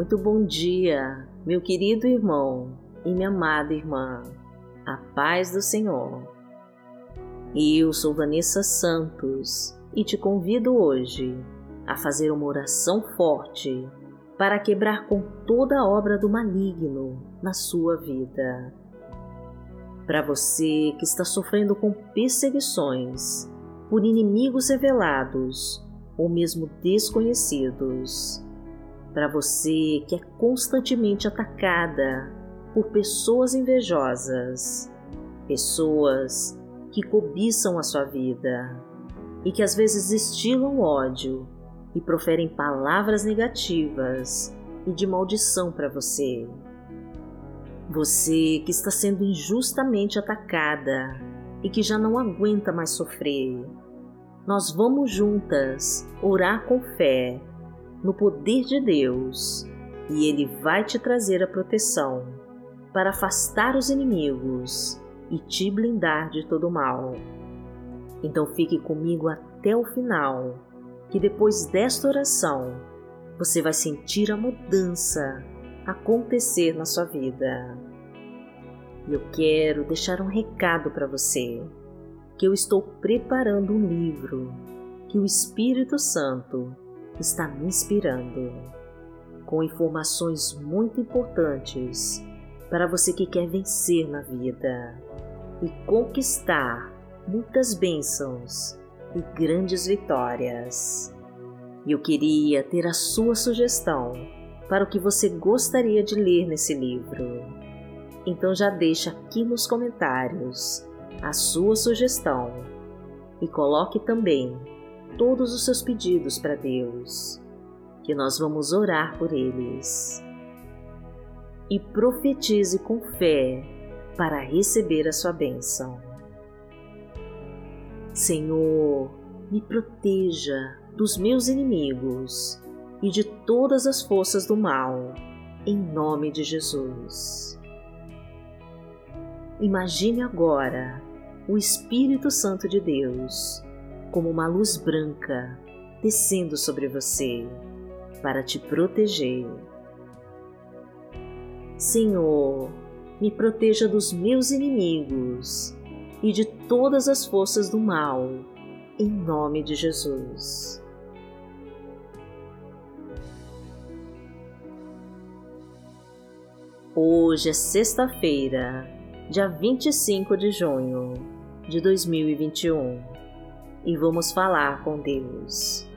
Muito bom dia, meu querido irmão e minha amada irmã. A paz do Senhor. Eu sou Vanessa Santos e te convido hoje a fazer uma oração forte para quebrar com toda a obra do maligno na sua vida. Para você que está sofrendo com perseguições por inimigos revelados ou mesmo desconhecidos, para você que é constantemente atacada por pessoas invejosas, pessoas que cobiçam a sua vida e que às vezes estilam ódio e proferem palavras negativas e de maldição para você. Você que está sendo injustamente atacada e que já não aguenta mais sofrer. Nós vamos juntas orar com fé no poder de Deus e Ele vai te trazer a proteção para afastar os inimigos e te blindar de todo mal. Então fique comigo até o final, que depois desta oração você vai sentir a mudança acontecer na sua vida. E eu quero deixar um recado para você, que eu estou preparando um livro que o Espírito Santo está me inspirando, com informações muito importantes para você que quer vencer na vida e conquistar muitas bênçãos e grandes vitórias. Eu queria ter a sua sugestão para o que você gostaria de ler nesse livro. Então já deixa aqui nos comentários a sua sugestão e coloque também todos os seus pedidos para Deus, que nós vamos orar por eles. E profetize com fé para receber a sua bênção. Senhor, me proteja dos meus inimigos e de todas as forças do mal, em nome de Jesus. Imagine agora o Espírito Santo de Deus como uma luz branca descendo sobre você para te proteger. Senhor, me proteja dos meus inimigos e de todas as forças do mal, em nome de Jesus. Hoje é sexta-feira, dia 25 de junho de 2021 e vamos falar com Deus.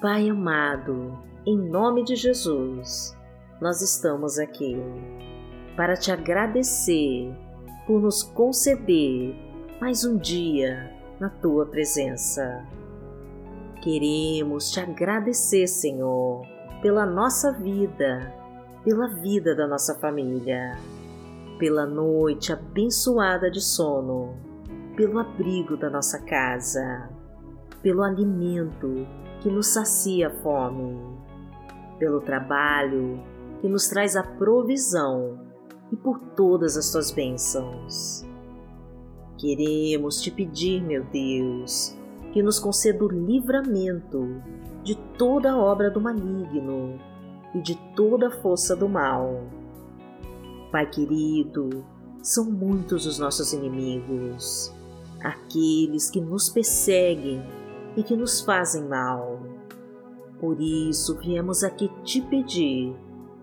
Pai amado, em nome de Jesus, nós estamos aqui para te agradecer por nos conceder mais um dia na tua presença. Queremos te agradecer, Senhor, pela nossa vida, pela vida da nossa família, pela noite abençoada de sono pelo abrigo da nossa casa, pelo alimento que nos sacia a fome, pelo trabalho que nos traz a provisão e por todas as tuas bênçãos. Queremos te pedir, meu Deus, que nos conceda o livramento de toda obra do maligno e de toda a força do mal. Pai querido, são muitos os nossos inimigos aqueles que nos perseguem e que nos fazem mal. Por isso viemos aqui te pedir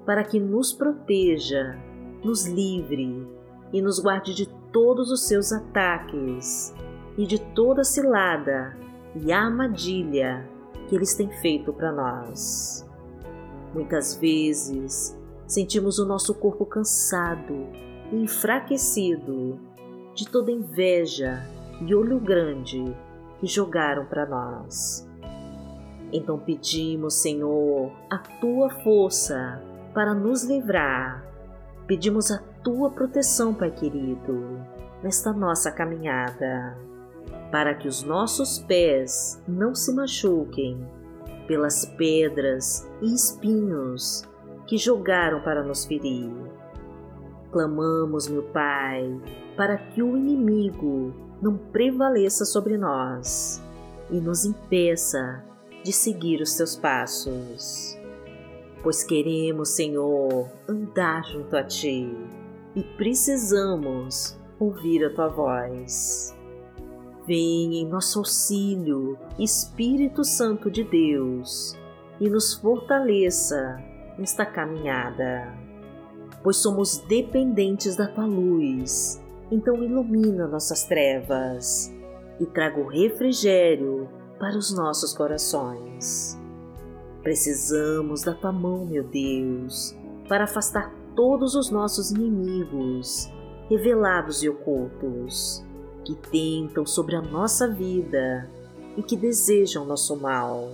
para que nos proteja, nos livre e nos guarde de todos os seus ataques e de toda cilada e armadilha que eles têm feito para nós. Muitas vezes sentimos o nosso corpo cansado e enfraquecido de toda inveja e olho grande que jogaram para nós. Então pedimos, Senhor, a tua força para nos livrar. Pedimos a tua proteção, Pai querido, nesta nossa caminhada, para que os nossos pés não se machuquem pelas pedras e espinhos que jogaram para nos ferir. Clamamos, meu Pai, para que o inimigo não prevaleça sobre nós e nos impeça de seguir os teus passos. pois queremos, Senhor, andar junto a Ti e precisamos ouvir a Tua voz. Vem em nosso auxílio, Espírito Santo de Deus, e nos fortaleça nesta caminhada, pois somos dependentes da Tua luz, então ilumina nossas trevas e traga o refrigério para os nossos corações. Precisamos da tua mão, meu Deus, para afastar todos os nossos inimigos, revelados e ocultos, que tentam sobre a nossa vida e que desejam nosso mal.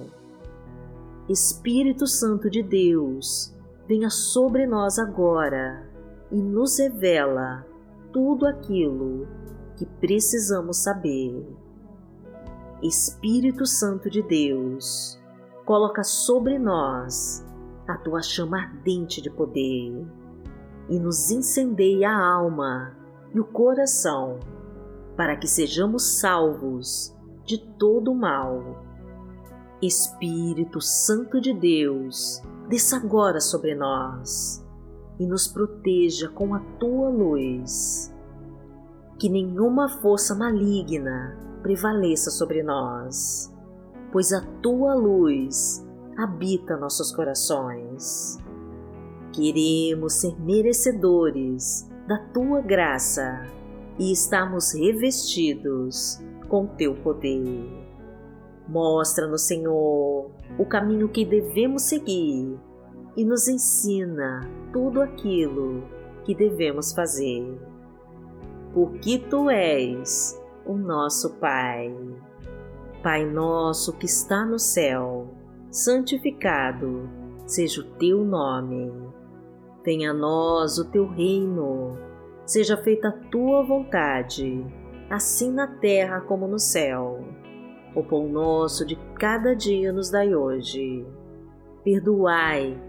Espírito Santo de Deus, venha sobre nós agora e nos revela tudo aquilo que precisamos saber. Espírito Santo de Deus, coloca sobre nós a tua chama ardente de poder e nos incendeia a alma e o coração para que sejamos salvos de todo o mal. Espírito Santo de Deus, desça agora sobre nós e nos proteja com a tua luz. Que nenhuma força maligna prevaleça sobre nós pois a tua luz habita nossos corações. Queremos ser merecedores da tua graça e estamos revestidos com teu poder. Mostra-nos, Senhor, o caminho que devemos seguir e nos ensina tudo aquilo que devemos fazer. Porque tu és o nosso Pai. Pai nosso que está no céu, santificado seja o teu nome. Venha a nós o teu reino, seja feita a tua vontade, assim na terra como no céu. O pão nosso de cada dia nos dai hoje. Perdoai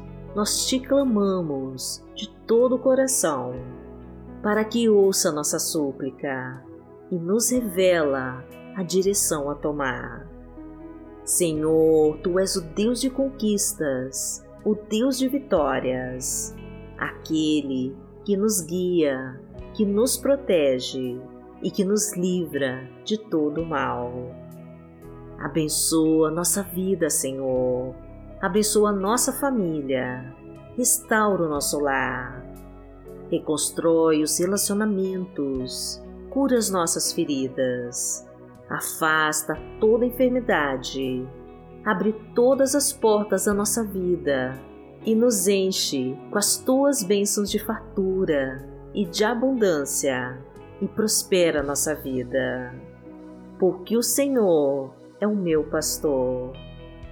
nós te clamamos de todo o coração, para que ouça nossa súplica e nos revela a direção a tomar Senhor, tu és o Deus de conquistas, o Deus de vitórias, aquele que nos guia, que nos protege e que nos livra de todo o mal. Abençoa nossa vida, Senhor. Abençoa nossa família. Restaura o nosso lar. Reconstrói os relacionamentos. Cura as nossas feridas afasta toda enfermidade, abre todas as portas da nossa vida e nos enche com as tuas bênçãos de fartura e de abundância e prospera nossa vida. Porque o Senhor é o meu pastor,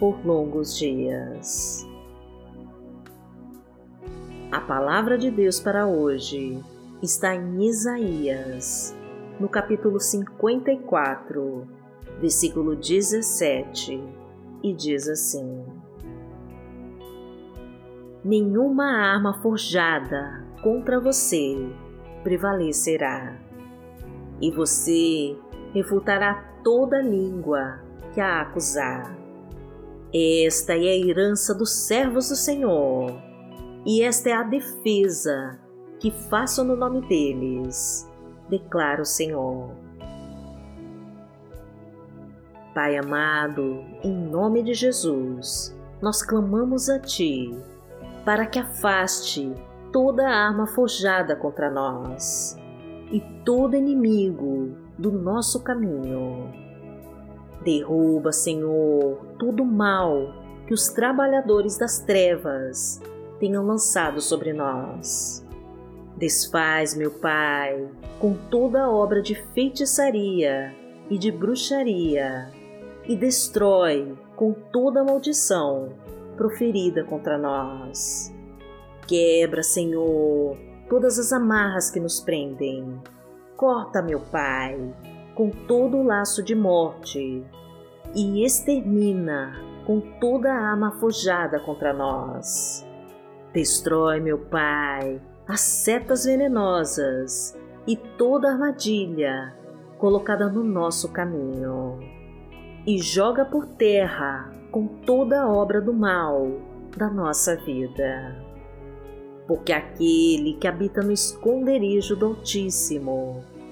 por longos dias. A palavra de Deus para hoje está em Isaías, no capítulo 54 versículo 17, e diz assim: Nenhuma arma forjada contra você prevalecerá, e você refutará toda língua que a acusar. Esta é a herança dos servos do Senhor, e esta é a defesa que faço no nome deles, declara o Senhor. Pai amado, em nome de Jesus, nós clamamos a Ti para que afaste toda arma forjada contra nós e todo inimigo do nosso caminho. Derruba, Senhor, todo o mal que os trabalhadores das trevas tenham lançado sobre nós. Desfaz, meu Pai, com toda a obra de feitiçaria e de bruxaria e destrói com toda a maldição proferida contra nós. Quebra, Senhor, todas as amarras que nos prendem. Corta, meu Pai, com todo o laço de morte e extermina com toda a arma forjada contra nós. Destrói, meu Pai, as setas venenosas e toda armadilha colocada no nosso caminho e joga por terra com toda a obra do mal da nossa vida. Porque aquele que habita no esconderijo do Altíssimo,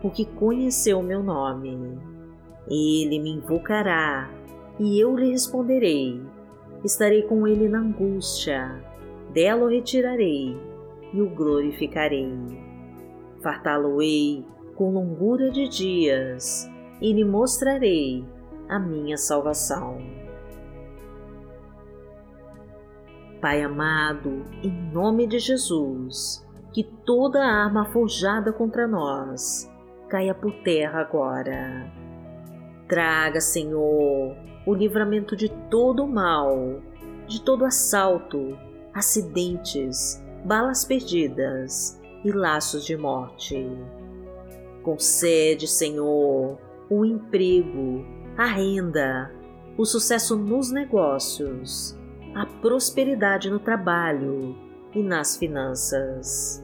porque conheceu meu nome. Ele me invocará, e eu lhe responderei. Estarei com ele na angústia, dela o retirarei e o glorificarei. Fartá-lo-ei com longura de dias, e lhe mostrarei a minha salvação. Pai amado, em nome de Jesus, que toda arma forjada contra nós caia por terra agora. Traga, Senhor, o livramento de todo o mal, de todo assalto, acidentes, balas perdidas e laços de morte. Concede, Senhor, o emprego, a renda, o sucesso nos negócios a prosperidade no trabalho e nas finanças.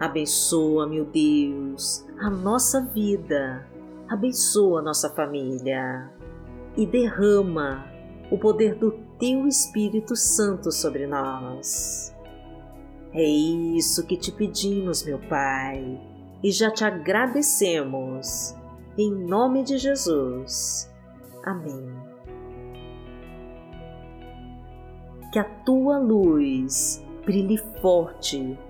Abençoa, meu Deus, a nossa vida, abençoa a nossa família e derrama o poder do Teu Espírito Santo sobre nós. É isso que te pedimos, meu Pai, e já te agradecemos. Em nome de Jesus. Amém. que a tua luz brilhe forte